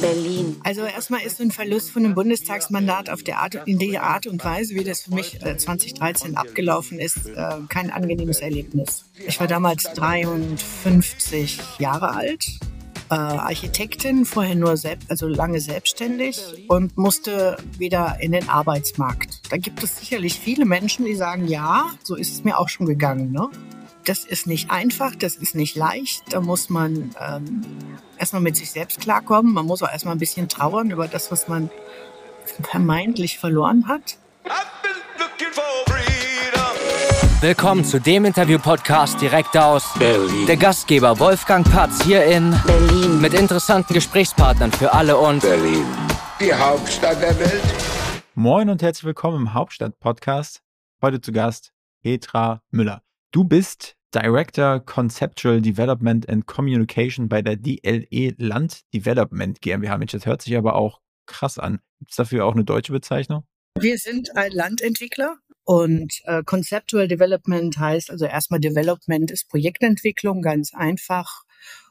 Berlin. Also erstmal ist so ein Verlust von einem Bundestagsmandat auf der Art, in der Art und Weise, wie das für mich 2013 äh, abgelaufen ist, äh, kein angenehmes Erlebnis. Ich war damals 53 Jahre alt äh, Architektin, vorher nur selbst, also lange selbstständig und musste wieder in den Arbeitsmarkt. Da gibt es sicherlich viele Menschen, die sagen, ja, so ist es mir auch schon gegangen. Ne? Das ist nicht einfach, das ist nicht leicht. Da muss man ähm, erstmal mit sich selbst klarkommen. Man muss auch erstmal ein bisschen trauern über das, was man vermeintlich verloren hat. Willkommen zu dem Interview-Podcast direkt aus Berlin. Der Gastgeber Wolfgang Patz hier in Berlin mit interessanten Gesprächspartnern für alle und Berlin, die Hauptstadt der Welt. Moin und herzlich willkommen im Hauptstadt-Podcast. Heute zu Gast Petra Müller. Du bist Director Conceptual Development and Communication bei der DLE Land Development GmbH. Mensch, das hört sich aber auch krass an. Gibt es dafür auch eine deutsche Bezeichnung? Wir sind ein Landentwickler und äh, Conceptual Development heißt also erstmal Development ist Projektentwicklung, ganz einfach.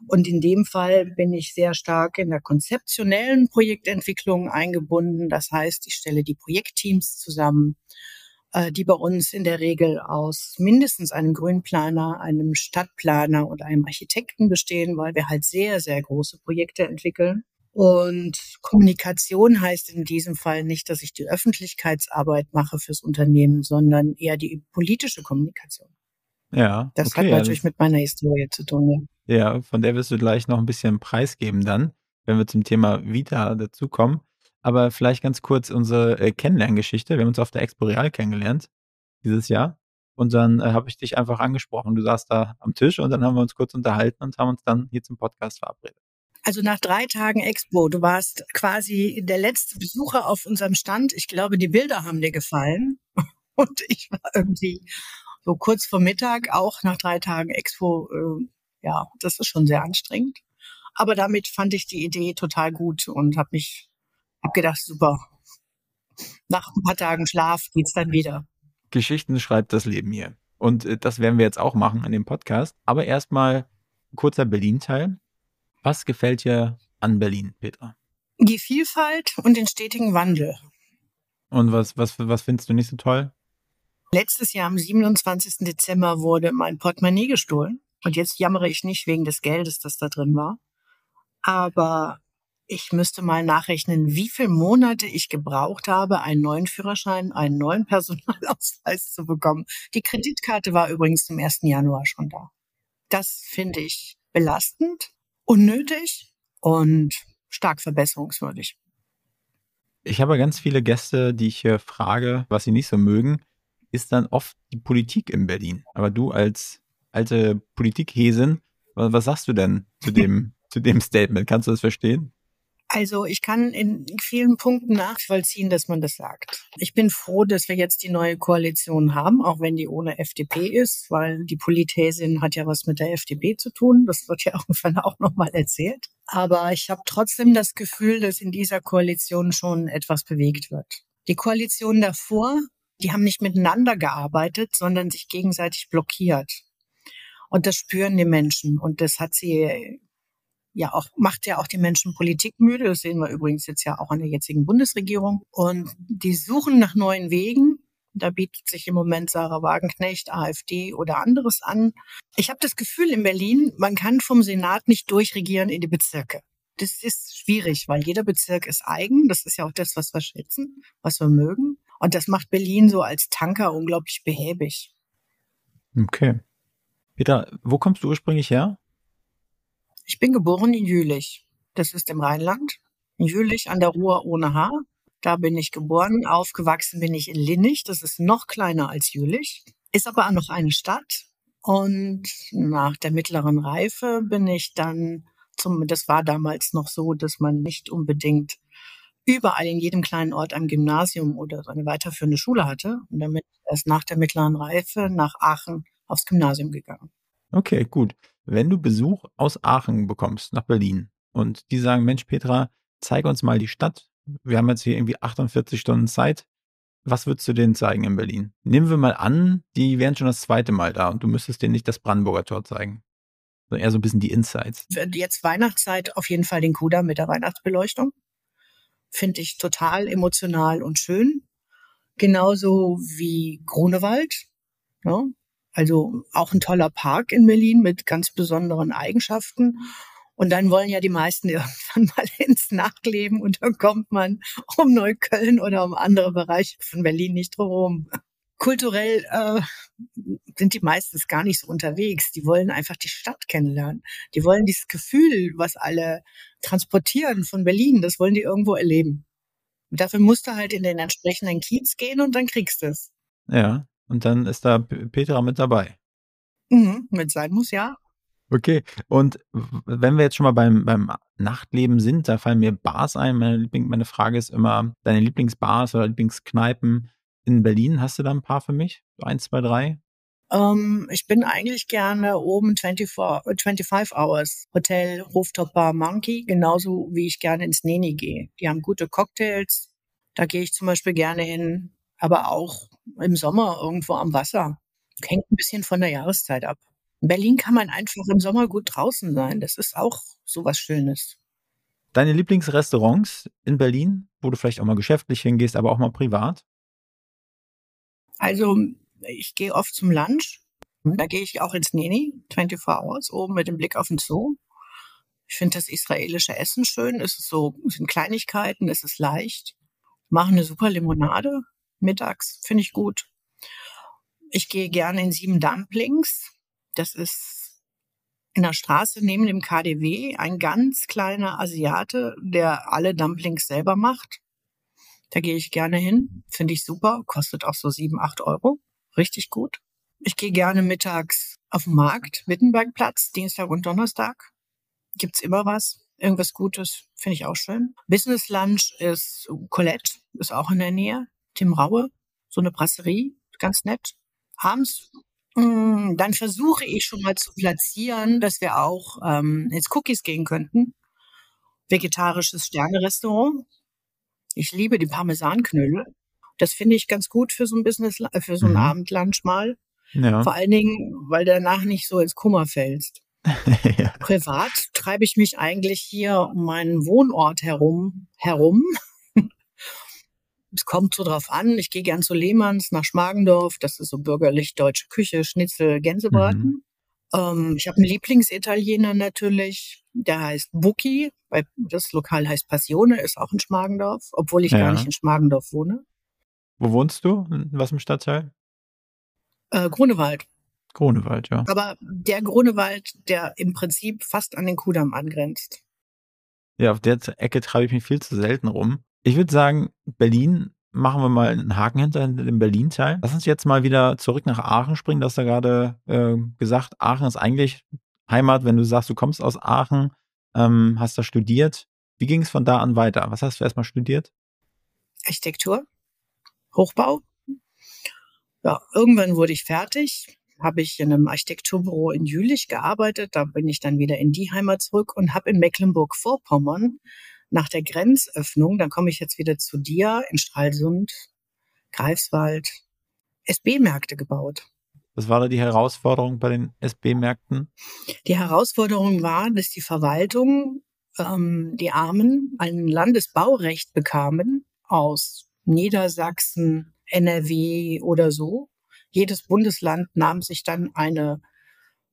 Und in dem Fall bin ich sehr stark in der konzeptionellen Projektentwicklung eingebunden. Das heißt, ich stelle die Projektteams zusammen, die bei uns in der Regel aus mindestens einem Grünplaner, einem Stadtplaner oder einem Architekten bestehen, weil wir halt sehr, sehr große Projekte entwickeln. Und Kommunikation heißt in diesem Fall nicht, dass ich die Öffentlichkeitsarbeit mache fürs Unternehmen, sondern eher die politische Kommunikation. Ja. Das okay, hat natürlich also, mit meiner Historie zu tun. Ja. ja, von der wirst du gleich noch ein bisschen preisgeben dann, wenn wir zum Thema Vita dazukommen. Aber vielleicht ganz kurz unsere äh, Kennenlerngeschichte. Wir haben uns auf der Expo Real kennengelernt dieses Jahr. Und dann äh, habe ich dich einfach angesprochen. Du saßt da am Tisch und dann haben wir uns kurz unterhalten und haben uns dann hier zum Podcast verabredet. Also nach drei Tagen Expo, du warst quasi der letzte Besucher auf unserem Stand. Ich glaube, die Bilder haben dir gefallen. Und ich war irgendwie so kurz vor Mittag auch nach drei Tagen Expo. Äh, ja, das ist schon sehr anstrengend. Aber damit fand ich die Idee total gut und habe mich hab gedacht, super. Nach ein paar Tagen Schlaf geht's dann wieder. Geschichten schreibt das Leben hier. Und äh, das werden wir jetzt auch machen in dem Podcast. Aber erstmal kurzer Berlin-Teil. Was gefällt dir an Berlin, Petra? Die Vielfalt und den stetigen Wandel. Und was, was, was findest du nicht so toll? Letztes Jahr am 27. Dezember wurde mein Portemonnaie gestohlen. Und jetzt jammere ich nicht wegen des Geldes, das da drin war. Aber ich müsste mal nachrechnen, wie viele Monate ich gebraucht habe, einen neuen Führerschein, einen neuen Personalausweis zu bekommen. Die Kreditkarte war übrigens zum 1. Januar schon da. Das finde ich belastend unnötig und stark verbesserungswürdig. Ich habe ganz viele Gäste, die ich hier frage, was sie nicht so mögen, ist dann oft die Politik in Berlin. Aber du als alte Politikhäsin, was sagst du denn zu dem, zu dem Statement? Kannst du das verstehen? Also ich kann in vielen Punkten nachvollziehen, dass man das sagt. Ich bin froh, dass wir jetzt die neue Koalition haben, auch wenn die ohne FDP ist, weil die Politäsin hat ja was mit der FDP zu tun. Das wird ja irgendwann auch nochmal erzählt. Aber ich habe trotzdem das Gefühl, dass in dieser Koalition schon etwas bewegt wird. Die Koalition davor, die haben nicht miteinander gearbeitet, sondern sich gegenseitig blockiert. Und das spüren die Menschen. Und das hat sie ja auch, macht ja auch die Menschen politikmüde. Das sehen wir übrigens jetzt ja auch an der jetzigen Bundesregierung. Und die suchen nach neuen Wegen. Da bietet sich im Moment Sarah Wagenknecht, AfD oder anderes an. Ich habe das Gefühl in Berlin, man kann vom Senat nicht durchregieren in die Bezirke. Das ist schwierig, weil jeder Bezirk ist eigen. Das ist ja auch das, was wir schätzen, was wir mögen. Und das macht Berlin so als Tanker unglaublich behäbig. Okay. Peter, wo kommst du ursprünglich her? Ich bin geboren in Jülich. Das ist im Rheinland. In Jülich an der Ruhr ohne Haar. Da bin ich geboren. Aufgewachsen bin ich in Linnich. Das ist noch kleiner als Jülich. Ist aber auch noch eine Stadt. Und nach der mittleren Reife bin ich dann zum, das war damals noch so, dass man nicht unbedingt überall in jedem kleinen Ort ein Gymnasium oder eine weiterführende Schule hatte. Und damit erst nach der mittleren Reife nach Aachen aufs Gymnasium gegangen. Okay, gut. Wenn du Besuch aus Aachen bekommst nach Berlin und die sagen, Mensch, Petra, zeig uns mal die Stadt. Wir haben jetzt hier irgendwie 48 Stunden Zeit. Was würdest du denen zeigen in Berlin? Nehmen wir mal an, die wären schon das zweite Mal da und du müsstest denen nicht das Brandenburger Tor zeigen. So eher so ein bisschen die Insights. Jetzt Weihnachtszeit auf jeden Fall den Kudamm mit der Weihnachtsbeleuchtung. Finde ich total emotional und schön. Genauso wie Grunewald. Ja, also auch ein toller Park in Berlin mit ganz besonderen Eigenschaften. Und dann wollen ja die meisten irgendwann mal ins Nachtleben und dann kommt man um Neukölln oder um andere Bereiche von Berlin nicht drumherum. Kulturell äh, sind die meistens gar nicht so unterwegs. Die wollen einfach die Stadt kennenlernen. Die wollen dieses Gefühl, was alle transportieren von Berlin, das wollen die irgendwo erleben. Und dafür musst du halt in den entsprechenden Kiez gehen und dann kriegst du es. Ja, und dann ist da Petra mit dabei. Mhm, mit sein muss, ja. Okay, und wenn wir jetzt schon mal beim, beim Nachtleben sind, da fallen mir Bars ein. Meine, Liebling, meine Frage ist immer, deine Lieblingsbars oder Lieblingskneipen in Berlin, hast du da ein paar für mich? Eins, zwei, drei? Ähm, ich bin eigentlich gerne oben 24, 25 Hours Hotel Rooftop Bar Monkey, genauso wie ich gerne ins Neni gehe. Die haben gute Cocktails. Da gehe ich zum Beispiel gerne hin, aber auch im Sommer irgendwo am Wasser. Hängt ein bisschen von der Jahreszeit ab. In Berlin kann man einfach im Sommer gut draußen sein. Das ist auch so was Schönes. Deine Lieblingsrestaurants in Berlin, wo du vielleicht auch mal geschäftlich hingehst, aber auch mal privat? Also, ich gehe oft zum Lunch. Da gehe ich auch ins Neni, 24 Hours, oben mit dem Blick auf den Zoo. Ich finde das israelische Essen schön. Es ist so, es sind Kleinigkeiten, es ist leicht. Machen eine super Limonade mittags, finde ich gut. Ich gehe gerne in Sieben Dumplings. Das ist in der Straße neben dem KDW ein ganz kleiner Asiate, der alle Dumplings selber macht. Da gehe ich gerne hin, finde ich super, kostet auch so sieben, acht Euro, richtig gut. Ich gehe gerne mittags auf den Markt, Wittenbergplatz, Dienstag und Donnerstag. Gibt's immer was, irgendwas Gutes, finde ich auch schön. Business Lunch ist Colette, ist auch in der Nähe. Tim Raue, so eine Brasserie, ganz nett. Abends Mm, dann versuche ich schon mal zu platzieren, dass wir auch ähm, ins Cookies gehen könnten. Vegetarisches Sternerestaurant. Ich liebe die Parmesanknödel. Das finde ich ganz gut für so ein Business, äh, für so ein mhm. Abendlunch mal. Ja. Vor allen Dingen, weil danach nicht so ins Kummer fällst. ja. Privat treibe ich mich eigentlich hier um meinen Wohnort herum, herum es kommt so drauf an. Ich gehe gern zu Lehmanns nach Schmargendorf. Das ist so bürgerlich deutsche Küche, Schnitzel, Gänsebraten. Mhm. Ähm, ich habe einen Lieblingsitaliener natürlich. Der heißt Buki. Das Lokal heißt Passione, ist auch in Schmargendorf, obwohl ich ja. gar nicht in Schmargendorf wohne. Wo wohnst du? In was im Stadtteil? Äh, Grunewald. Grunewald, ja. Aber der Grunewald, der im Prinzip fast an den Kudamm angrenzt. Ja, auf der Ecke treibe ich mich viel zu selten rum. Ich würde sagen, Berlin machen wir mal einen Haken hinter dem Berlin-Teil. Lass uns jetzt mal wieder zurück nach Aachen springen. Du hast ja gerade äh, gesagt, Aachen ist eigentlich Heimat, wenn du sagst, du kommst aus Aachen, ähm, hast da studiert. Wie ging es von da an weiter? Was hast du erstmal studiert? Architektur, Hochbau. Ja, irgendwann wurde ich fertig, habe ich in einem Architekturbüro in Jülich gearbeitet. Da bin ich dann wieder in die Heimat zurück und habe in Mecklenburg-Vorpommern nach der Grenzöffnung, dann komme ich jetzt wieder zu dir in Stralsund, Greifswald, SB-Märkte gebaut. Was war da die Herausforderung bei den SB-Märkten? Die Herausforderung war, dass die Verwaltung, ähm, die Armen, ein Landesbaurecht bekamen aus Niedersachsen, NRW oder so. Jedes Bundesland nahm sich dann eine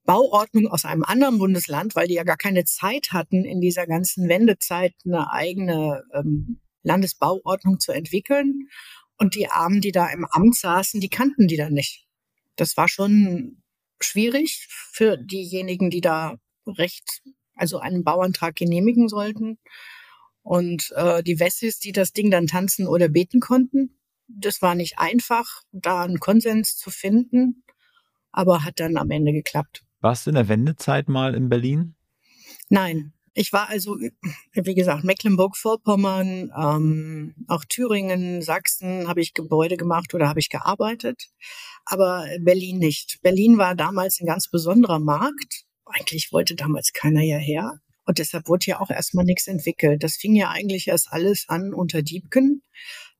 Bauordnung aus einem anderen Bundesland, weil die ja gar keine Zeit hatten, in dieser ganzen Wendezeit eine eigene ähm, Landesbauordnung zu entwickeln. Und die Armen, die da im Amt saßen, die kannten die dann nicht. Das war schon schwierig für diejenigen, die da Recht, also einen Bauantrag genehmigen sollten. Und äh, die Wessis, die das Ding dann tanzen oder beten konnten, das war nicht einfach, da einen Konsens zu finden, aber hat dann am Ende geklappt. Warst du in der Wendezeit mal in Berlin? Nein. Ich war also, wie gesagt, Mecklenburg-Vorpommern, ähm, auch Thüringen, Sachsen habe ich Gebäude gemacht oder habe ich gearbeitet, aber Berlin nicht. Berlin war damals ein ganz besonderer Markt. Eigentlich wollte damals keiner hierher. Und deshalb wurde ja auch erstmal nichts entwickelt. Das fing ja eigentlich erst alles an unter Diebken.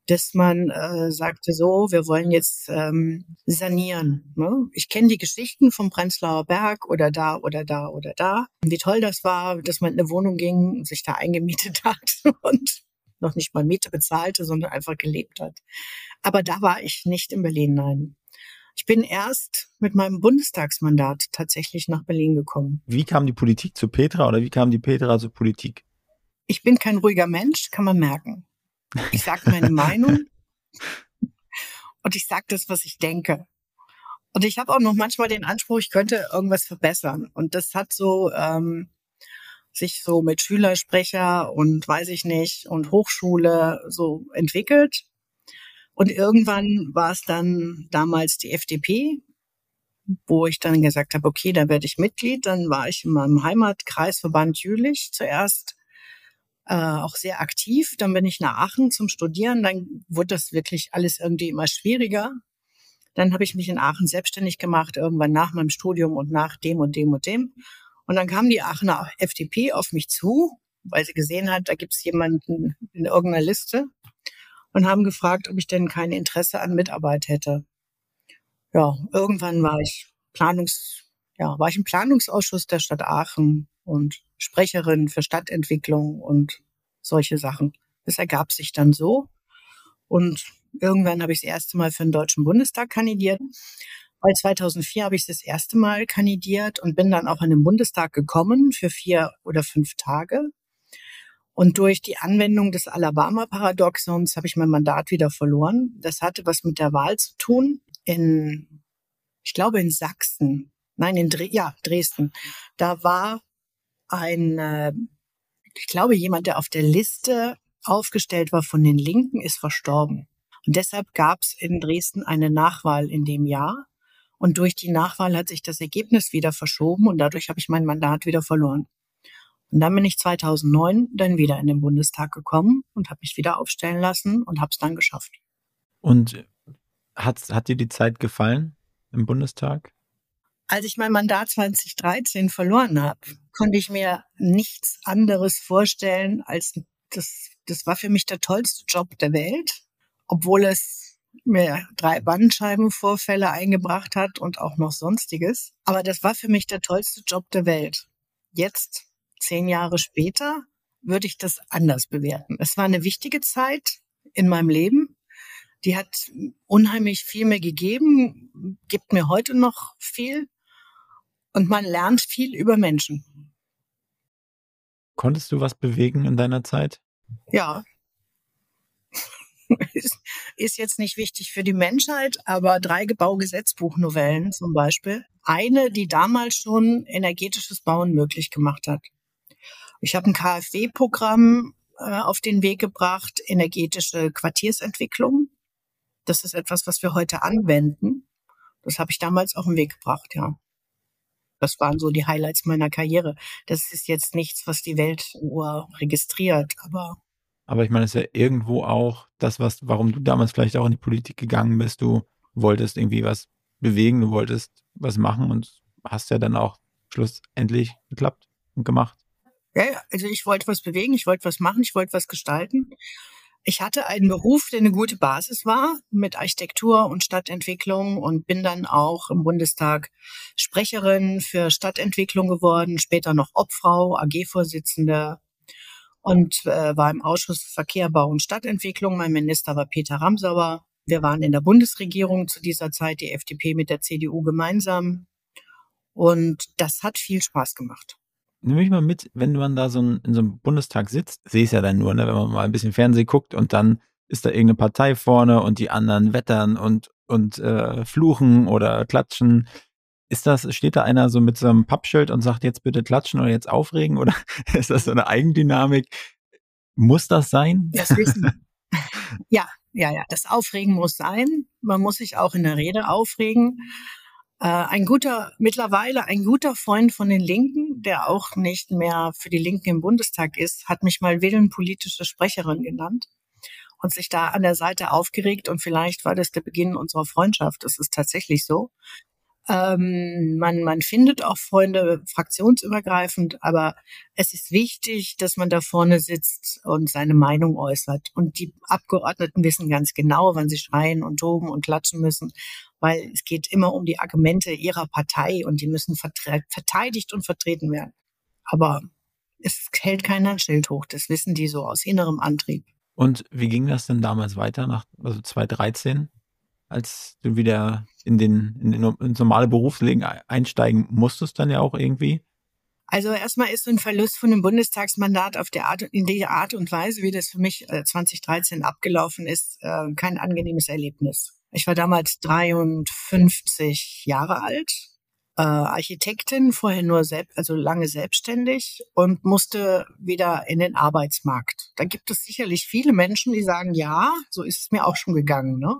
Dass man äh, sagte, so, wir wollen jetzt ähm, sanieren. Ne? Ich kenne die Geschichten vom Prenzlauer Berg oder da oder da oder da. Wie toll das war, dass man in eine Wohnung ging, sich da eingemietet hat und noch nicht mal Miete bezahlte, sondern einfach gelebt hat. Aber da war ich nicht in Berlin, nein. Ich bin erst mit meinem Bundestagsmandat tatsächlich nach Berlin gekommen. Wie kam die Politik zu Petra oder wie kam die Petra zur Politik? Ich bin kein ruhiger Mensch, kann man merken. Ich sage meine Meinung und ich sage das, was ich denke. Und ich habe auch noch manchmal den Anspruch, ich könnte irgendwas verbessern. Und das hat so ähm, sich so mit Schülersprecher und weiß ich nicht und Hochschule so entwickelt. Und irgendwann war es dann damals die FDP, wo ich dann gesagt habe, okay, da werde ich Mitglied. Dann war ich in meinem Heimatkreisverband Jülich zuerst äh, auch sehr aktiv. Dann bin ich nach Aachen zum Studieren. Dann wurde das wirklich alles irgendwie immer schwieriger. Dann habe ich mich in Aachen selbstständig gemacht, irgendwann nach meinem Studium und nach dem und dem und dem. Und dann kam die Aachener FDP auf mich zu, weil sie gesehen hat, da gibt es jemanden in irgendeiner Liste und haben gefragt, ob ich denn kein Interesse an Mitarbeit hätte. Ja, irgendwann war ich Planungs, ja, war ich im Planungsausschuss der Stadt Aachen und Sprecherin für Stadtentwicklung und solche Sachen. Das ergab sich dann so. Und irgendwann habe ich das erste Mal für den Deutschen Bundestag kandidiert. Weil 2004 habe ich das erste Mal kandidiert und bin dann auch in den Bundestag gekommen für vier oder fünf Tage. Und durch die Anwendung des Alabama-Paradoxons habe ich mein Mandat wieder verloren. Das hatte was mit der Wahl zu tun in, ich glaube in Sachsen. Nein, in Dre ja, Dresden. Da war ein, äh, ich glaube, jemand, der auf der Liste aufgestellt war von den Linken, ist verstorben. Und deshalb gab es in Dresden eine Nachwahl in dem Jahr. Und durch die Nachwahl hat sich das Ergebnis wieder verschoben und dadurch habe ich mein Mandat wieder verloren. Und dann bin ich 2009 dann wieder in den Bundestag gekommen und habe mich wieder aufstellen lassen und habe es dann geschafft. Und hat, hat dir die Zeit gefallen im Bundestag? Als ich mein Mandat 2013 verloren habe, konnte ich mir nichts anderes vorstellen, als das, das war für mich der tollste Job der Welt, obwohl es mir drei Bandscheibenvorfälle eingebracht hat und auch noch sonstiges. Aber das war für mich der tollste Job der Welt. Jetzt, zehn Jahre später, würde ich das anders bewerten. Es war eine wichtige Zeit in meinem Leben. Die hat unheimlich viel mir gegeben, gibt mir heute noch viel. Und man lernt viel über Menschen. Konntest du was bewegen in deiner Zeit? Ja. ist jetzt nicht wichtig für die Menschheit, aber drei Baugesetzbuchnovellen zum Beispiel. Eine, die damals schon energetisches Bauen möglich gemacht hat. Ich habe ein KfW-Programm äh, auf den Weg gebracht, energetische Quartiersentwicklung. Das ist etwas, was wir heute anwenden. Das habe ich damals auf den Weg gebracht, ja. Das waren so die Highlights meiner Karriere. Das ist jetzt nichts, was die Weltuhr registriert, aber. Aber ich meine, es ist ja irgendwo auch das, was, warum du damals vielleicht auch in die Politik gegangen bist. Du wolltest irgendwie was bewegen, du wolltest was machen und hast ja dann auch schlussendlich geklappt und gemacht. Ja, also ich wollte was bewegen, ich wollte was machen, ich wollte was gestalten. Ich hatte einen Beruf, der eine gute Basis war mit Architektur und Stadtentwicklung und bin dann auch im Bundestag Sprecherin für Stadtentwicklung geworden, später noch Obfrau, AG-Vorsitzende und äh, war im Ausschuss Verkehr, Bau und Stadtentwicklung. Mein Minister war Peter Ramsauer. Wir waren in der Bundesregierung zu dieser Zeit, die FDP mit der CDU gemeinsam. Und das hat viel Spaß gemacht nimm mich mal mit, wenn man da so ein, in so einem Bundestag sitzt, sehe ich ja dann nur, ne, wenn man mal ein bisschen Fernsehen guckt und dann ist da irgendeine Partei vorne und die anderen wettern und, und äh, fluchen oder klatschen. Ist das, steht da einer so mit so einem Pappschild und sagt jetzt bitte klatschen oder jetzt aufregen oder ist das so eine Eigendynamik? Muss das sein? Das wissen. ja, ja, ja. Das Aufregen muss sein. Man muss sich auch in der Rede aufregen. Äh, ein guter, mittlerweile ein guter Freund von den Linken, der auch nicht mehr für die Linken im Bundestag ist, hat mich mal willenpolitische Sprecherin genannt und sich da an der Seite aufgeregt und vielleicht war das der Beginn unserer Freundschaft. Das ist tatsächlich so. Ähm, man, man findet auch Freunde fraktionsübergreifend, aber es ist wichtig, dass man da vorne sitzt und seine Meinung äußert. Und die Abgeordneten wissen ganz genau, wann sie schreien und toben und klatschen müssen, weil es geht immer um die Argumente ihrer Partei und die müssen verteidigt und vertreten werden. Aber es hält keiner ein Schild hoch, das wissen die so aus innerem Antrieb. Und wie ging das denn damals weiter, nach also 2013? Als du wieder in den, in den ins normale Berufsleben einsteigen musstest dann ja auch irgendwie? Also erstmal ist so ein Verlust von einem Bundestagsmandat auf der Art, in der Art und Weise, wie das für mich 2013 äh, abgelaufen ist, äh, kein angenehmes Erlebnis. Ich war damals 53 Jahre alt, äh, Architektin, vorher nur selbst, also lange selbstständig und musste wieder in den Arbeitsmarkt. Da gibt es sicherlich viele Menschen, die sagen, ja, so ist es mir auch schon gegangen. Ne?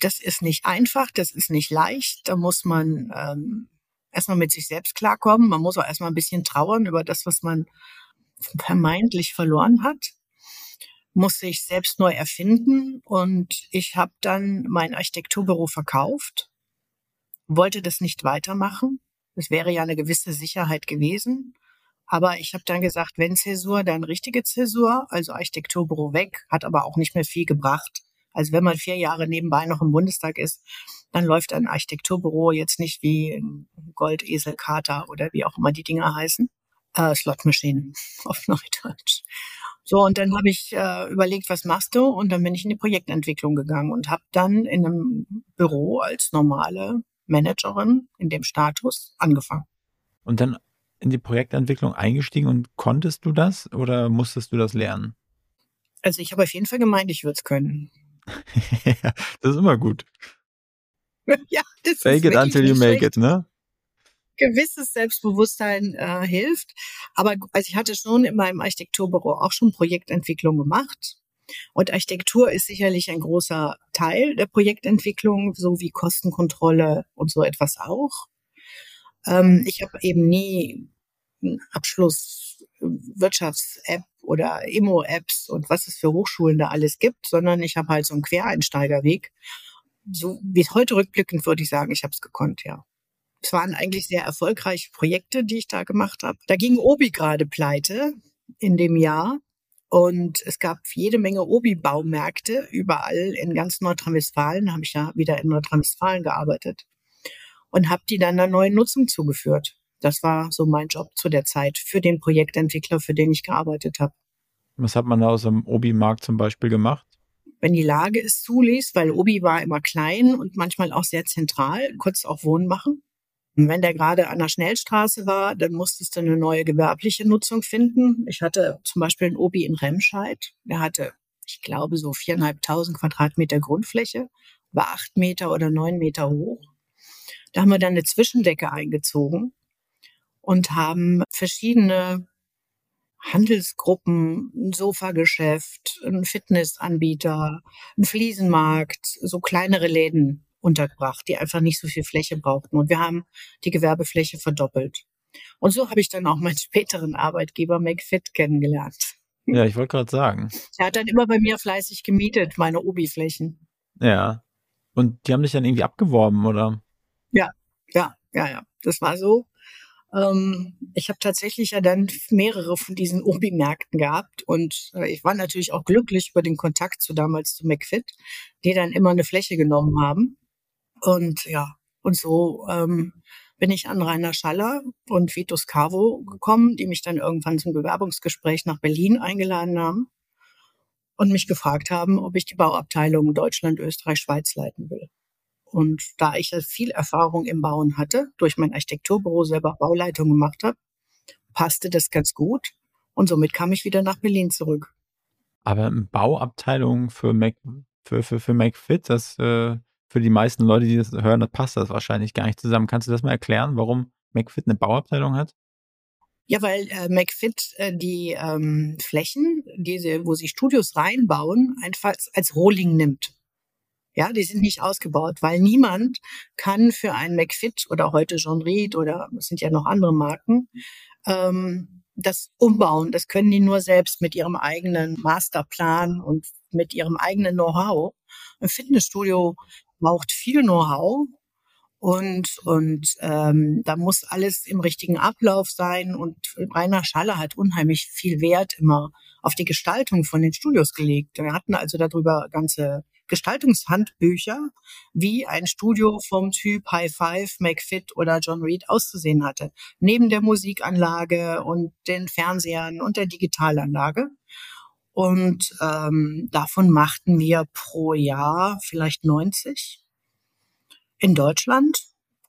Das ist nicht einfach, das ist nicht leicht. Da muss man ähm, erstmal mit sich selbst klarkommen. Man muss auch erstmal ein bisschen trauern über das, was man vermeintlich verloren hat. Muss sich selbst neu erfinden. Und ich habe dann mein Architekturbüro verkauft, wollte das nicht weitermachen. Es wäre ja eine gewisse Sicherheit gewesen. Aber ich habe dann gesagt, wenn Zäsur, dann richtige Zäsur, also Architekturbüro weg, hat aber auch nicht mehr viel gebracht. Also wenn man vier Jahre nebenbei noch im Bundestag ist, dann läuft ein Architekturbüro jetzt nicht wie Goldesel, Kater oder wie auch immer die Dinger heißen. Äh, Slotmaschinen auf Neudeutsch. So, und dann habe ich äh, überlegt, was machst du? Und dann bin ich in die Projektentwicklung gegangen und habe dann in einem Büro als normale Managerin in dem Status angefangen. Und dann in die Projektentwicklung eingestiegen und konntest du das oder musstest du das lernen? Also ich habe auf jeden Fall gemeint, ich würde es können. das ist immer gut. ja, das Fake ist it until you make it, ne? Gewisses Selbstbewusstsein äh, hilft. Aber also ich hatte schon in meinem Architekturbüro auch schon Projektentwicklung gemacht. Und Architektur ist sicherlich ein großer Teil der Projektentwicklung, so wie Kostenkontrolle und so etwas auch. Ähm, ich habe eben nie einen Abschluss Wirtschafts-App oder Immo-Apps und was es für Hochschulen da alles gibt, sondern ich habe halt so einen Quereinsteigerweg. So wie es heute rückblickend würde ich sagen, ich habe es gekonnt, ja. Es waren eigentlich sehr erfolgreiche Projekte, die ich da gemacht habe. Da ging Obi gerade pleite in dem Jahr. Und es gab jede Menge Obi-Baumärkte überall in ganz Nordrhein-Westfalen. Habe ich ja wieder in Nordrhein-Westfalen gearbeitet und habe die dann einer neuen Nutzung zugeführt. Das war so mein Job zu der Zeit für den Projektentwickler, für den ich gearbeitet habe. Was hat man da aus dem Obi-Markt zum Beispiel gemacht? Wenn die Lage es zuließ, weil Obi war immer klein und manchmal auch sehr zentral, kurz auch Wohnen machen. Und wenn der gerade an der Schnellstraße war, dann musstest du eine neue gewerbliche Nutzung finden. Ich hatte zum Beispiel einen Obi in Remscheid. Der hatte, ich glaube, so viereinhalbtausend Quadratmeter Grundfläche, war acht Meter oder neun Meter hoch. Da haben wir dann eine Zwischendecke eingezogen und haben verschiedene Handelsgruppen, ein Sofageschäft, ein Fitnessanbieter, ein Fliesenmarkt, so kleinere Läden untergebracht, die einfach nicht so viel Fläche brauchten. Und wir haben die Gewerbefläche verdoppelt. Und so habe ich dann auch meinen späteren Arbeitgeber McFit kennengelernt. Ja, ich wollte gerade sagen. Er hat dann immer bei mir fleißig gemietet, meine Obi-Flächen. Ja. Und die haben dich dann irgendwie abgeworben, oder? Ja, ja, ja, ja. Das war so. Ähm, ich habe tatsächlich ja dann mehrere von diesen Obi-Märkten gehabt und äh, ich war natürlich auch glücklich über den Kontakt zu damals zu McFit, die dann immer eine Fläche genommen haben. Und ja, und so ähm, bin ich an Rainer Schaller und Vitus Cavo gekommen, die mich dann irgendwann zum Bewerbungsgespräch nach Berlin eingeladen haben und mich gefragt haben, ob ich die Bauabteilung Deutschland, Österreich, Schweiz leiten will. Und da ich ja viel Erfahrung im Bauen hatte, durch mein Architekturbüro selber Bauleitung gemacht habe, passte das ganz gut. Und somit kam ich wieder nach Berlin zurück. Aber Bauabteilung für Mac, für, für, für MacFit, das äh, für die meisten Leute, die das hören, das passt das wahrscheinlich gar nicht zusammen. Kannst du das mal erklären, warum MacFit eine Bauabteilung hat? Ja, weil äh, McFit äh, die ähm, Flächen, diese, wo sie Studios reinbauen, einfach als Rohling nimmt. Ja, die sind nicht ausgebaut, weil niemand kann für ein McFit oder heute John Reed oder es sind ja noch andere Marken, ähm, das umbauen. Das können die nur selbst mit ihrem eigenen Masterplan und mit ihrem eigenen Know-how. Ein Fitnessstudio braucht viel Know-how Und, und ähm, da muss alles im richtigen Ablauf sein. Und Rainer Schaller hat unheimlich viel Wert immer auf die Gestaltung von den Studios gelegt. Wir hatten also darüber ganze Gestaltungshandbücher, wie ein Studio vom Typ High Five, McFit oder John Reed auszusehen hatte. Neben der Musikanlage und den Fernsehern und der Digitalanlage. Und ähm, davon machten wir pro Jahr vielleicht 90 in Deutschland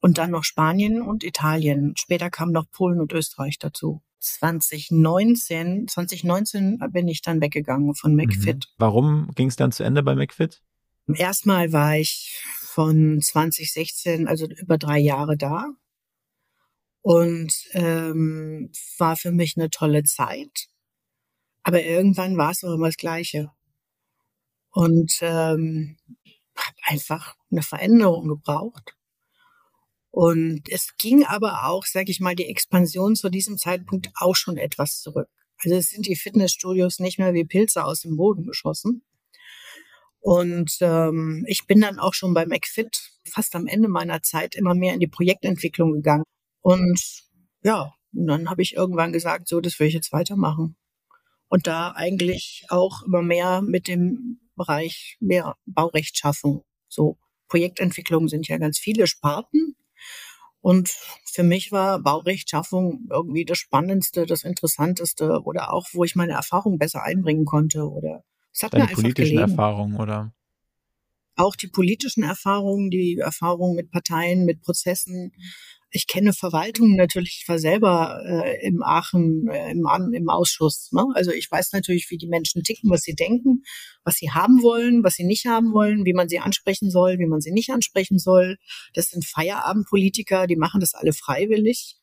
und dann noch Spanien und Italien. Später kamen noch Polen und Österreich dazu. 2019, 2019 bin ich dann weggegangen von McFit. Mhm. Warum ging es dann zu Ende bei McFit? Erstmal war ich von 2016, also über drei Jahre da und ähm, war für mich eine tolle Zeit. Aber irgendwann war es auch immer das Gleiche. Und ähm, habe einfach eine Veränderung gebraucht. Und es ging aber auch, sage ich mal, die Expansion zu diesem Zeitpunkt auch schon etwas zurück. Also es sind die Fitnessstudios nicht mehr wie Pilze aus dem Boden geschossen. Und ähm, ich bin dann auch schon beim McFit fast am Ende meiner Zeit immer mehr in die Projektentwicklung gegangen. Und ja, und dann habe ich irgendwann gesagt, so, das will ich jetzt weitermachen. Und da eigentlich auch immer mehr mit dem Bereich mehr Baurechtschaffung. So Projektentwicklung sind ja ganz viele Sparten. Und für mich war Baurechtschaffung irgendwie das Spannendste, das Interessanteste oder auch, wo ich meine Erfahrung besser einbringen konnte oder es hat Deine mir politischen gelegen. Erfahrungen oder? Auch die politischen Erfahrungen, die Erfahrungen mit Parteien, mit Prozessen, ich kenne Verwaltungen natürlich, ich war selber äh, im Aachen äh, im, im Ausschuss. Ne? Also ich weiß natürlich, wie die Menschen ticken, was sie denken, was sie haben wollen, was sie nicht haben wollen, wie man sie ansprechen soll, wie man sie nicht ansprechen soll. Das sind Feierabendpolitiker, die machen das alle freiwillig.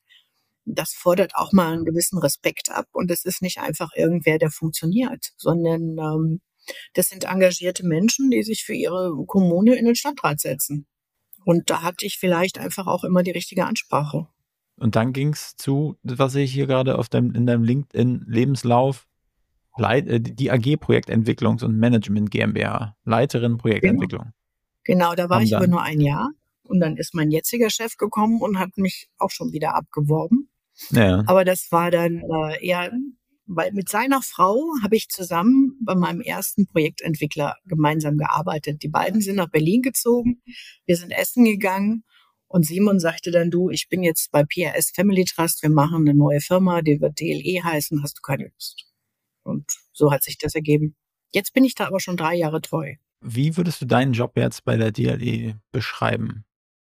Das fordert auch mal einen gewissen Respekt ab und es ist nicht einfach irgendwer, der funktioniert, sondern ähm, das sind engagierte Menschen, die sich für ihre Kommune in den Stadtrat setzen. Und da hatte ich vielleicht einfach auch immer die richtige Ansprache. Und dann ging es zu, was sehe ich hier gerade auf deinem, in deinem LinkedIn-Lebenslauf, äh, die AG Projektentwicklungs- und Management GmbH, Leiterin Projektentwicklung. Genau, genau da war Haben ich aber nur ein Jahr. Und dann ist mein jetziger Chef gekommen und hat mich auch schon wieder abgeworben. Ja. Aber das war dann äh, eher weil mit seiner Frau habe ich zusammen bei meinem ersten Projektentwickler gemeinsam gearbeitet. Die beiden sind nach Berlin gezogen, wir sind essen gegangen und Simon sagte dann, du, ich bin jetzt bei PRS Family Trust, wir machen eine neue Firma, die wird DLE heißen, hast du keine Lust? Und so hat sich das ergeben. Jetzt bin ich da aber schon drei Jahre treu. Wie würdest du deinen Job jetzt bei der DLE beschreiben?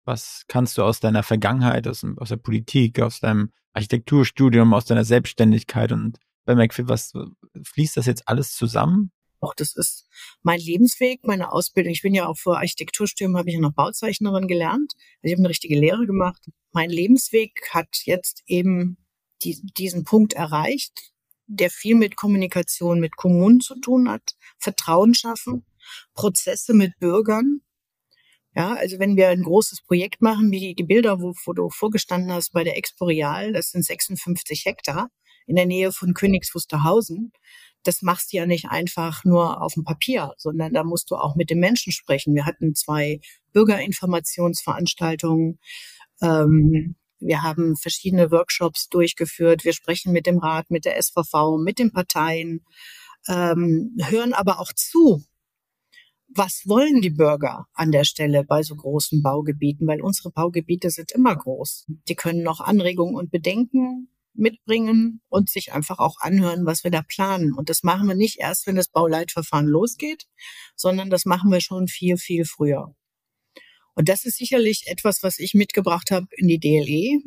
Was kannst du aus deiner Vergangenheit, aus, aus der Politik, aus deinem Architekturstudium, aus deiner Selbstständigkeit und bei McFit, was fließt das jetzt alles zusammen? Auch das ist mein Lebensweg, meine Ausbildung. Ich bin ja auch vor Architekturstudium, habe ich ja noch Bauzeichnerin gelernt. Also ich habe eine richtige Lehre gemacht. Mein Lebensweg hat jetzt eben die, diesen Punkt erreicht, der viel mit Kommunikation mit Kommunen zu tun hat, Vertrauen schaffen, Prozesse mit Bürgern. Ja, also wenn wir ein großes Projekt machen, wie die Bilder, wo, wo du vorgestanden hast bei der Exporeal, das sind 56 Hektar in der Nähe von Königs Wusterhausen. Das machst du ja nicht einfach nur auf dem Papier, sondern da musst du auch mit den Menschen sprechen. Wir hatten zwei Bürgerinformationsveranstaltungen. Ähm, wir haben verschiedene Workshops durchgeführt. Wir sprechen mit dem Rat, mit der SVV, mit den Parteien, ähm, hören aber auch zu. Was wollen die Bürger an der Stelle bei so großen Baugebieten? Weil unsere Baugebiete sind immer groß. Die können noch Anregungen und Bedenken mitbringen und sich einfach auch anhören, was wir da planen. Und das machen wir nicht erst, wenn das Bauleitverfahren losgeht, sondern das machen wir schon viel, viel früher. Und das ist sicherlich etwas, was ich mitgebracht habe in die DLE,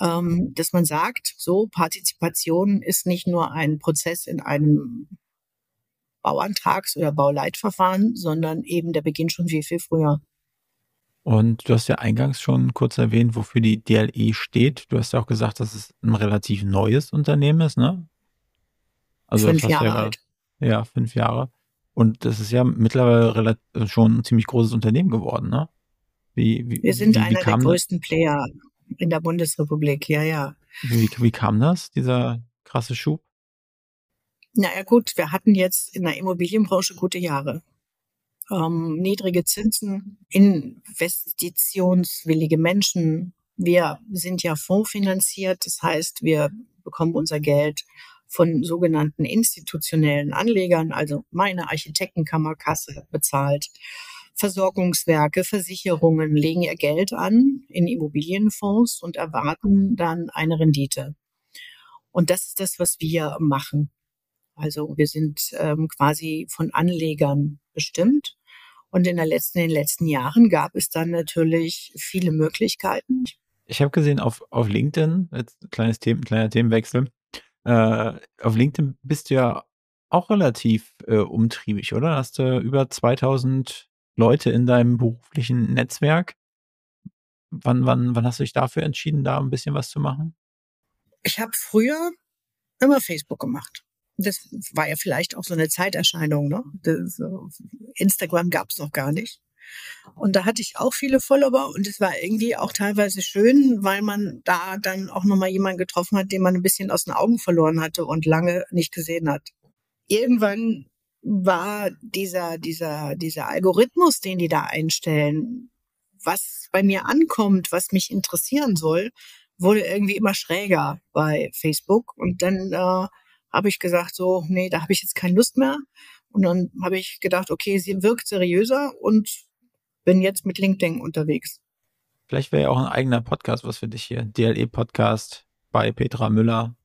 ähm, dass man sagt, so Partizipation ist nicht nur ein Prozess in einem Bauantrags- oder Bauleitverfahren, sondern eben der beginnt schon viel, viel früher. Und du hast ja eingangs schon kurz erwähnt, wofür die DLE steht. Du hast ja auch gesagt, dass es ein relativ neues Unternehmen ist, ne? Also fünf Jahre ja, alt. Ja, fünf Jahre. Und das ist ja mittlerweile schon ein ziemlich großes Unternehmen geworden, ne? Wie, wie, Wir sind wie, einer der größten das? Player in der Bundesrepublik, ja, ja. Wie, wie kam das, dieser krasse Schub? Naja gut, wir hatten jetzt in der Immobilienbranche gute Jahre. ähm, niedrige Zinsen, investitionswillige Menschen. Wir sind ja fondsfinanziert, das heißt, wir bekommen unser Geld von sogenannten institutionellen Anlegern, also meine Architektenkammerkasse bezahlt. Versorgungswerke, Versicherungen legen ihr Geld an in Immobilienfonds und erwarten dann eine Rendite. Und das ist das, was wir machen. Also wir sind ähm, quasi von Anlegern bestimmt. Und in, der letzten, in den letzten Jahren gab es dann natürlich viele Möglichkeiten. Ich habe gesehen auf, auf LinkedIn, jetzt ein kleines Thema, kleiner Themenwechsel, äh, auf LinkedIn bist du ja auch relativ äh, umtriebig, oder? Hast du über 2000 Leute in deinem beruflichen Netzwerk? Wann, wann, wann hast du dich dafür entschieden, da ein bisschen was zu machen? Ich habe früher immer Facebook gemacht das war ja vielleicht auch so eine Zeiterscheinung. Ne? Das, Instagram gab es noch gar nicht. Und da hatte ich auch viele Follower und es war irgendwie auch teilweise schön, weil man da dann auch nochmal jemanden getroffen hat, den man ein bisschen aus den Augen verloren hatte und lange nicht gesehen hat. Irgendwann war dieser, dieser, dieser Algorithmus, den die da einstellen, was bei mir ankommt, was mich interessieren soll, wurde irgendwie immer schräger bei Facebook. Und dann äh, habe ich gesagt, so, nee, da habe ich jetzt keine Lust mehr. Und dann habe ich gedacht, okay, sie wirkt seriöser und bin jetzt mit LinkedIn unterwegs. Vielleicht wäre ja auch ein eigener Podcast was für dich hier. DLE-Podcast bei Petra Müller.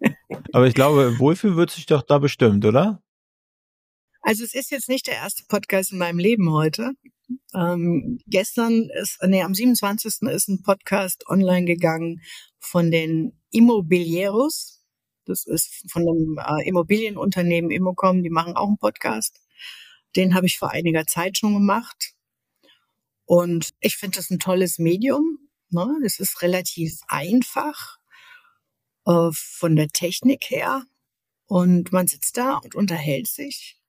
Aber ich glaube, wohlfühlen wird sich doch da bestimmt, oder? Also es ist jetzt nicht der erste Podcast in meinem Leben heute. Ähm, gestern ist, nee, am 27. ist ein Podcast online gegangen von den Immobilieros. Das ist von einem äh, Immobilienunternehmen Immocom, die machen auch einen Podcast. Den habe ich vor einiger Zeit schon gemacht. Und ich finde das ein tolles Medium. Ne? Es ist relativ einfach äh, von der Technik her. Und man sitzt da und unterhält sich.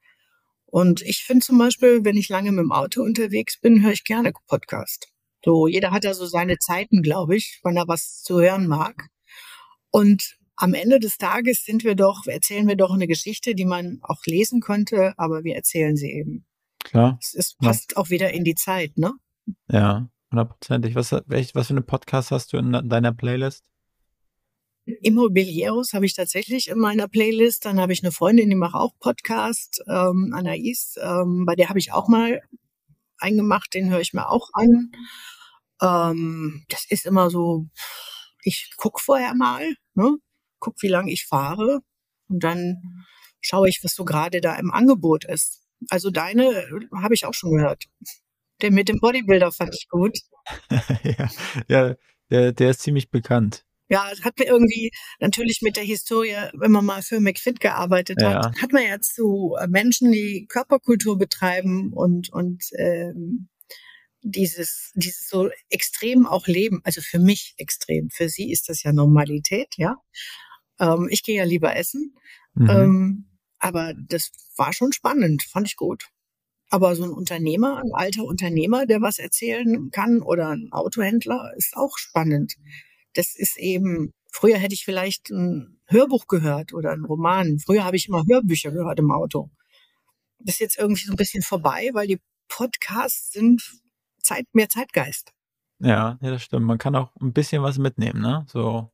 Und ich finde zum Beispiel, wenn ich lange mit dem Auto unterwegs bin, höre ich gerne Podcast. So, jeder hat ja so seine Zeiten, glaube ich, wann er was zu hören mag. Und am Ende des Tages sind wir doch, erzählen wir doch eine Geschichte, die man auch lesen könnte, aber wir erzählen sie eben. Klar. Es, es passt ja. auch wieder in die Zeit, ne? Ja, hundertprozentig. Was, was für eine Podcast hast du in deiner Playlist? Immobilieros habe ich tatsächlich in meiner Playlist. Dann habe ich eine Freundin, die macht auch Podcast, ähm, Anais, ähm, bei der habe ich auch mal eingemacht, den höre ich mir auch an. Ähm, das ist immer so, ich gucke vorher mal, ne? Guck, wie lange ich fahre und dann schaue ich, was so gerade da im Angebot ist. Also deine äh, habe ich auch schon gehört. Den mit dem Bodybuilder fand ich gut. ja, ja der, der ist ziemlich bekannt. Ja, hat mir irgendwie natürlich mit der Historie, wenn man mal für McFit gearbeitet hat, ja. hat man ja zu Menschen, die Körperkultur betreiben und und ähm, dieses dieses so extrem auch leben. Also für mich extrem. Für sie ist das ja Normalität, ja. Ähm, ich gehe ja lieber essen. Mhm. Ähm, aber das war schon spannend, fand ich gut. Aber so ein Unternehmer, ein alter Unternehmer, der was erzählen kann oder ein Autohändler, ist auch spannend. Das ist eben, früher hätte ich vielleicht ein Hörbuch gehört oder ein Roman. Früher habe ich immer Hörbücher gehört im Auto. Das ist jetzt irgendwie so ein bisschen vorbei, weil die Podcasts sind Zeit, mehr Zeitgeist. Ja, ja, das stimmt. Man kann auch ein bisschen was mitnehmen, ne? So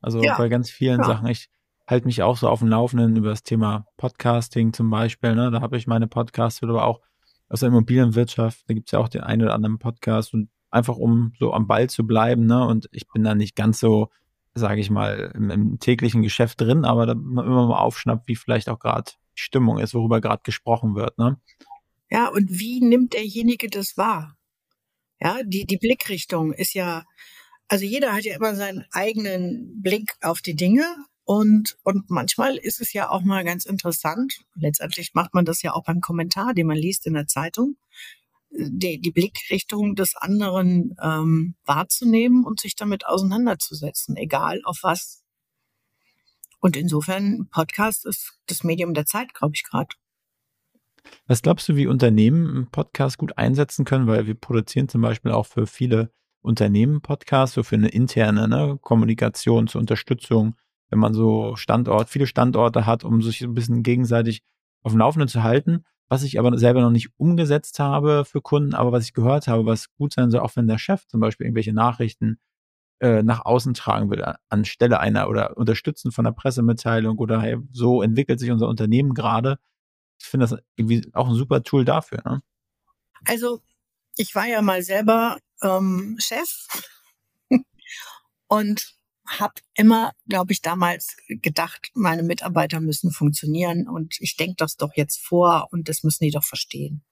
also ja. bei ganz vielen ja. Sachen. Ich halte mich auch so auf dem Laufenden über das Thema Podcasting zum Beispiel. Ne? Da habe ich meine Podcasts, aber auch aus der Immobilienwirtschaft. Da gibt es ja auch den einen oder anderen Podcast und einfach um so am Ball zu bleiben. Ne? Und ich bin da nicht ganz so, sage ich mal, im, im, täglichen Geschäft drin, aber da man immer mal aufschnappt, wie vielleicht auch gerade die Stimmung ist, worüber gerade gesprochen wird. Ne? Ja, und wie nimmt derjenige das wahr? Ja, die, die Blickrichtung ist ja, also jeder hat ja immer seinen eigenen Blick auf die Dinge und, und manchmal ist es ja auch mal ganz interessant. Letztendlich macht man das ja auch beim Kommentar, den man liest in der Zeitung, die, die Blickrichtung des anderen ähm, wahrzunehmen und sich damit auseinanderzusetzen, egal auf was. Und insofern, Podcast ist das Medium der Zeit, glaube ich, gerade. Was glaubst du, wie Unternehmen einen Podcast gut einsetzen können? Weil wir produzieren zum Beispiel auch für viele Unternehmen Podcast, so für eine interne ne, Kommunikation zur Unterstützung, wenn man so Standort, viele Standorte hat, um sich ein bisschen gegenseitig auf dem Laufenden zu halten. was ich aber selber noch nicht umgesetzt habe für Kunden, aber was ich gehört habe, was gut sein soll, auch wenn der Chef zum Beispiel irgendwelche Nachrichten äh, nach außen tragen will, anstelle einer oder unterstützen von der Pressemitteilung oder hey, so entwickelt sich unser Unternehmen gerade. Ich finde das irgendwie auch ein super Tool dafür. Ne? Also ich war ja mal selber ähm, Chef und habe immer, glaube ich, damals gedacht, meine Mitarbeiter müssen funktionieren und ich denke das doch jetzt vor und das müssen die doch verstehen.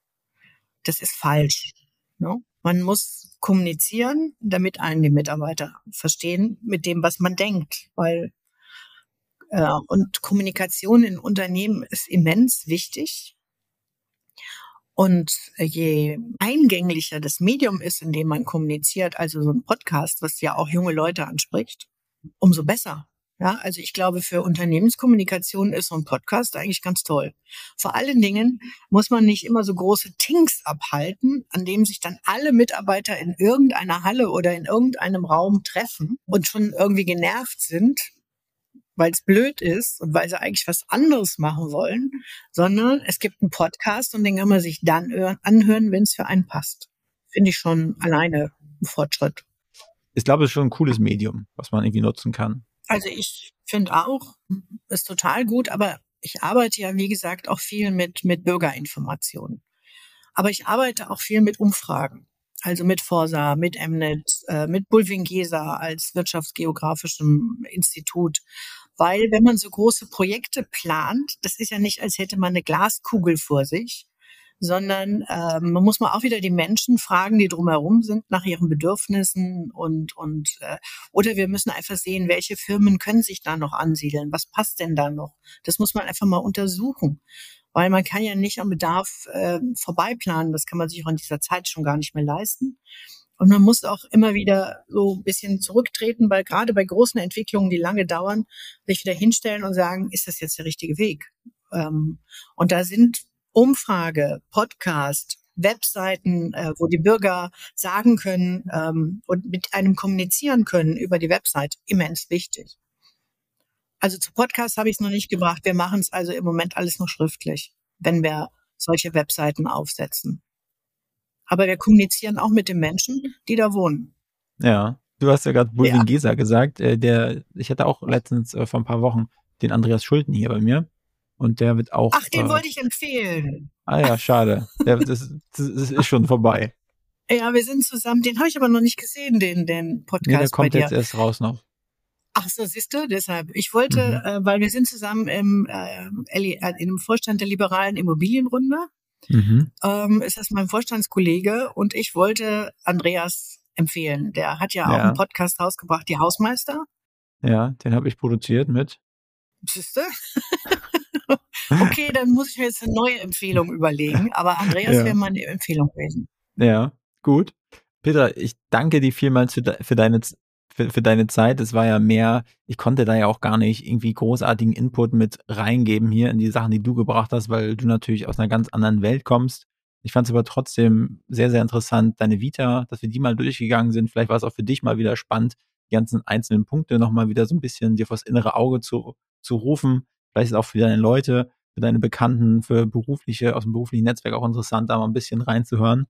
Das ist falsch. Ne? Man muss kommunizieren, damit einen die Mitarbeiter verstehen mit dem, was man denkt, weil äh, und Kommunikation in Unternehmen ist immens wichtig. Und je eingänglicher das Medium ist, in dem man kommuniziert, also so ein Podcast, was ja auch junge Leute anspricht, umso besser. Ja, also ich glaube, für Unternehmenskommunikation ist so ein Podcast eigentlich ganz toll. Vor allen Dingen muss man nicht immer so große Tings abhalten, an dem sich dann alle Mitarbeiter in irgendeiner Halle oder in irgendeinem Raum treffen und schon irgendwie genervt sind, weil es blöd ist und weil sie eigentlich was anderes machen wollen, sondern es gibt einen Podcast und den kann man sich dann anhören, wenn es für einen passt. Finde ich schon alleine ein Fortschritt ich glaube, es ist schon ein cooles Medium, was man irgendwie nutzen kann. Also ich finde auch, ist total gut, aber ich arbeite ja, wie gesagt, auch viel mit, mit Bürgerinformationen. Aber ich arbeite auch viel mit Umfragen. Also mit Forsa, mit Mnet, äh, mit Bulwingesa als wirtschaftsgeografischem Institut. Weil wenn man so große Projekte plant, das ist ja nicht, als hätte man eine Glaskugel vor sich, sondern äh, man muss mal auch wieder die Menschen fragen, die drumherum sind, nach ihren Bedürfnissen und und äh, oder wir müssen einfach sehen, welche Firmen können sich da noch ansiedeln, was passt denn da noch? Das muss man einfach mal untersuchen, weil man kann ja nicht am Bedarf äh, vorbeiplanen. Das kann man sich auch in dieser Zeit schon gar nicht mehr leisten. Und man muss auch immer wieder so ein bisschen zurücktreten, weil gerade bei großen Entwicklungen, die lange dauern, sich wieder hinstellen und sagen, ist das jetzt der richtige Weg? Ähm, und da sind Umfrage, Podcast, Webseiten, äh, wo die Bürger sagen können ähm, und mit einem kommunizieren können über die Website, immens wichtig. Also zu Podcast habe ich es noch nicht gebracht. Wir machen es also im Moment alles noch schriftlich, wenn wir solche Webseiten aufsetzen. Aber wir kommunizieren auch mit den Menschen, die da wohnen. Ja, du hast ja gerade Bulwin ja. gesagt. Äh, der, ich hatte auch letztens äh, vor ein paar Wochen den Andreas Schulten hier bei mir. Und der wird auch. Ach, den äh, wollte ich empfehlen. Ah ja, schade. Der, das, das ist schon vorbei. Ja, wir sind zusammen. Den habe ich aber noch nicht gesehen, den, den Podcast. Nee, der kommt jetzt erst raus noch. Ach so, siehst du, deshalb. Ich wollte, mhm. äh, weil wir sind zusammen im, äh, äh im Vorstand der liberalen Immobilienrunde. Mhm. Ähm, ist das mein Vorstandskollege und ich wollte Andreas empfehlen. Der hat ja, ja. auch einen Podcast rausgebracht, die Hausmeister. Ja, den habe ich produziert mit. Siehst du? okay, dann muss ich mir jetzt eine neue Empfehlung überlegen. Aber Andreas ja. wäre meine Empfehlung gewesen. Ja, gut. Peter, ich danke dir vielmals für, de für deine für, für deine Zeit. Es war ja mehr, ich konnte da ja auch gar nicht irgendwie großartigen Input mit reingeben hier in die Sachen, die du gebracht hast, weil du natürlich aus einer ganz anderen Welt kommst. Ich fand es aber trotzdem sehr, sehr interessant, deine Vita, dass wir die mal durchgegangen sind. Vielleicht war es auch für dich mal wieder spannend, die ganzen einzelnen Punkte nochmal wieder so ein bisschen dir vors innere Auge zu, zu rufen. Vielleicht ist auch für deine Leute, für deine Bekannten, für berufliche, aus dem beruflichen Netzwerk auch interessant, da mal ein bisschen reinzuhören.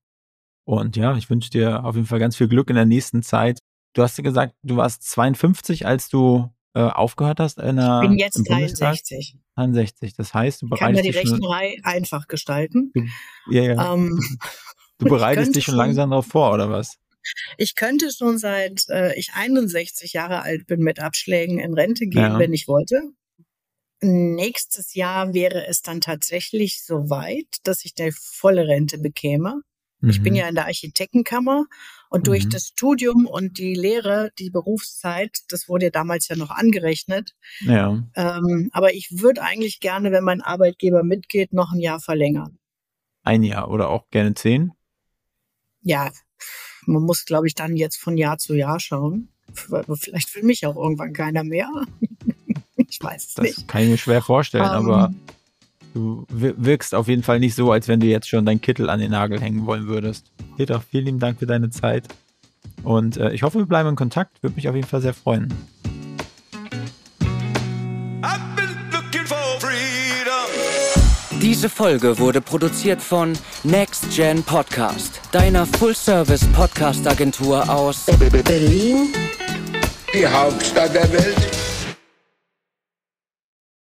Und ja, ich wünsche dir auf jeden Fall ganz viel Glück in der nächsten Zeit. Du hast ja gesagt, du warst 52, als du äh, aufgehört hast in der, Ich bin jetzt 63. 63. Das heißt, du bereitest dich schon... Kann die Rechnerei einfach gestalten. Du, ja, ja. Ähm, du bereitest dich schon langsam darauf vor, oder was? Ich könnte schon seit äh, ich 61 Jahre alt bin mit Abschlägen in Rente gehen, ja. wenn ich wollte. Nächstes Jahr wäre es dann tatsächlich so weit, dass ich eine volle Rente bekäme. Mhm. Ich bin mhm. ja in der Architektenkammer und mhm. durch das Studium und die Lehre, die Berufszeit, das wurde ja damals ja noch angerechnet. Ja. Ähm, aber ich würde eigentlich gerne, wenn mein Arbeitgeber mitgeht, noch ein Jahr verlängern. Ein Jahr oder auch gerne zehn? Ja, man muss, glaube ich, dann jetzt von Jahr zu Jahr schauen. Vielleicht will mich auch irgendwann keiner mehr. Ich weiß es das nicht. Kann ich mir schwer vorstellen, um, ähm. aber du wirkst auf jeden Fall nicht so, als wenn du jetzt schon deinen Kittel an den Nagel hängen wollen würdest. Peter, vielen lieben Dank für deine Zeit. Und äh, ich hoffe, wir bleiben in Kontakt. Würde mich auf jeden Fall sehr freuen. Diese Folge wurde produziert von Next Gen Podcast, deiner Full-Service-Podcast-Agentur aus Berlin, die Hauptstadt der Welt.